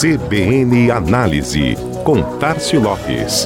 CBN Análise, com Tarcio Lopes.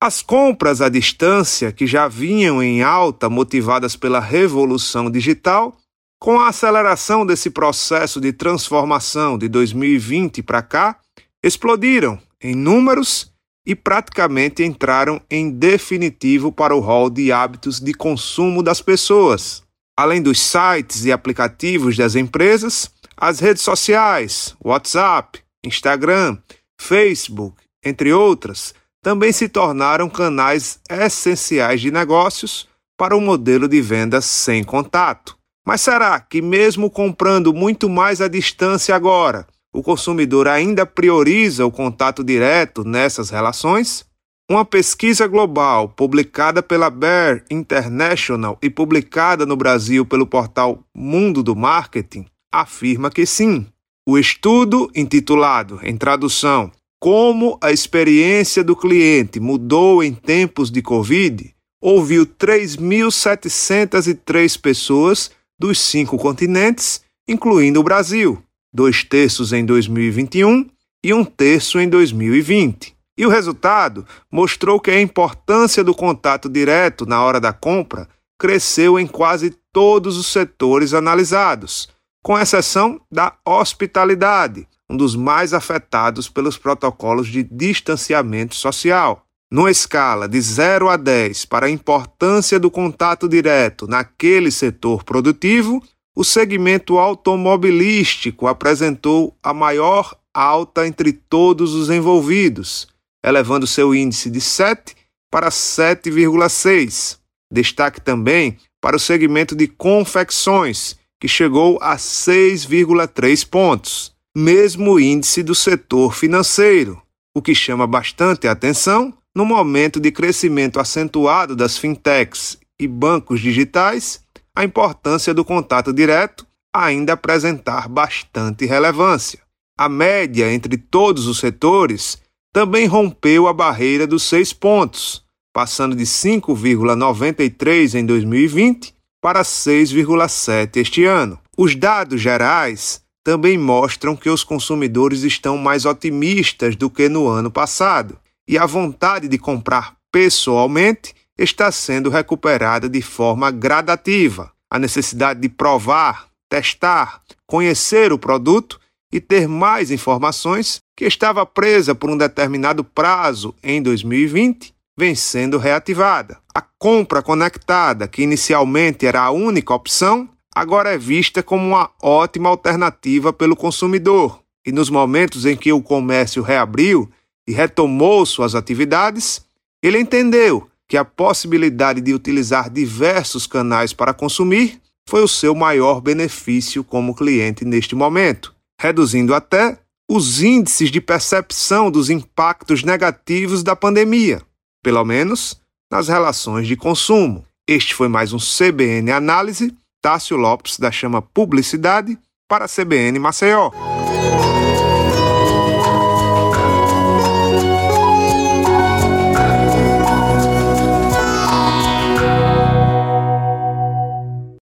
As compras à distância, que já vinham em alta motivadas pela revolução digital, com a aceleração desse processo de transformação de 2020 para cá, explodiram em números e praticamente entraram em definitivo para o rol de hábitos de consumo das pessoas. Além dos sites e aplicativos das empresas, as redes sociais, WhatsApp, Instagram, Facebook, entre outras, também se tornaram canais essenciais de negócios para o modelo de vendas sem contato. Mas será que, mesmo comprando muito mais à distância agora, o consumidor ainda prioriza o contato direto nessas relações? Uma pesquisa global publicada pela Bear International e publicada no Brasil pelo portal Mundo do Marketing afirma que sim. O estudo, intitulado, em tradução, como a experiência do cliente mudou em tempos de Covid, ouviu 3.703 pessoas dos cinco continentes, incluindo o Brasil, dois terços em 2021 e um terço em 2020. E o resultado mostrou que a importância do contato direto na hora da compra cresceu em quase todos os setores analisados, com exceção da hospitalidade, um dos mais afetados pelos protocolos de distanciamento social. Numa escala de 0 a 10 para a importância do contato direto naquele setor produtivo, o segmento automobilístico apresentou a maior alta entre todos os envolvidos, elevando seu índice de 7 para 7,6. Destaque também para o segmento de confecções, que chegou a 6,3 pontos mesmo índice do setor financeiro, o que chama bastante atenção no momento de crescimento acentuado das fintechs e bancos digitais, a importância do contato direto ainda apresentar bastante relevância. A média entre todos os setores também rompeu a barreira dos seis pontos, passando de 5,93 em 2020 para 6,7 este ano. Os dados gerais também mostram que os consumidores estão mais otimistas do que no ano passado e a vontade de comprar pessoalmente está sendo recuperada de forma gradativa. A necessidade de provar, testar, conhecer o produto e ter mais informações que estava presa por um determinado prazo em 2020 vem sendo reativada. A compra conectada, que inicialmente era a única opção, agora é vista como uma ótima alternativa pelo consumidor. E nos momentos em que o comércio reabriu e retomou suas atividades, ele entendeu que a possibilidade de utilizar diversos canais para consumir foi o seu maior benefício como cliente neste momento, reduzindo até os índices de percepção dos impactos negativos da pandemia, pelo menos nas relações de consumo. Este foi mais um CBN Análise Tássio Lopes da Chama Publicidade para a CBN Maceió.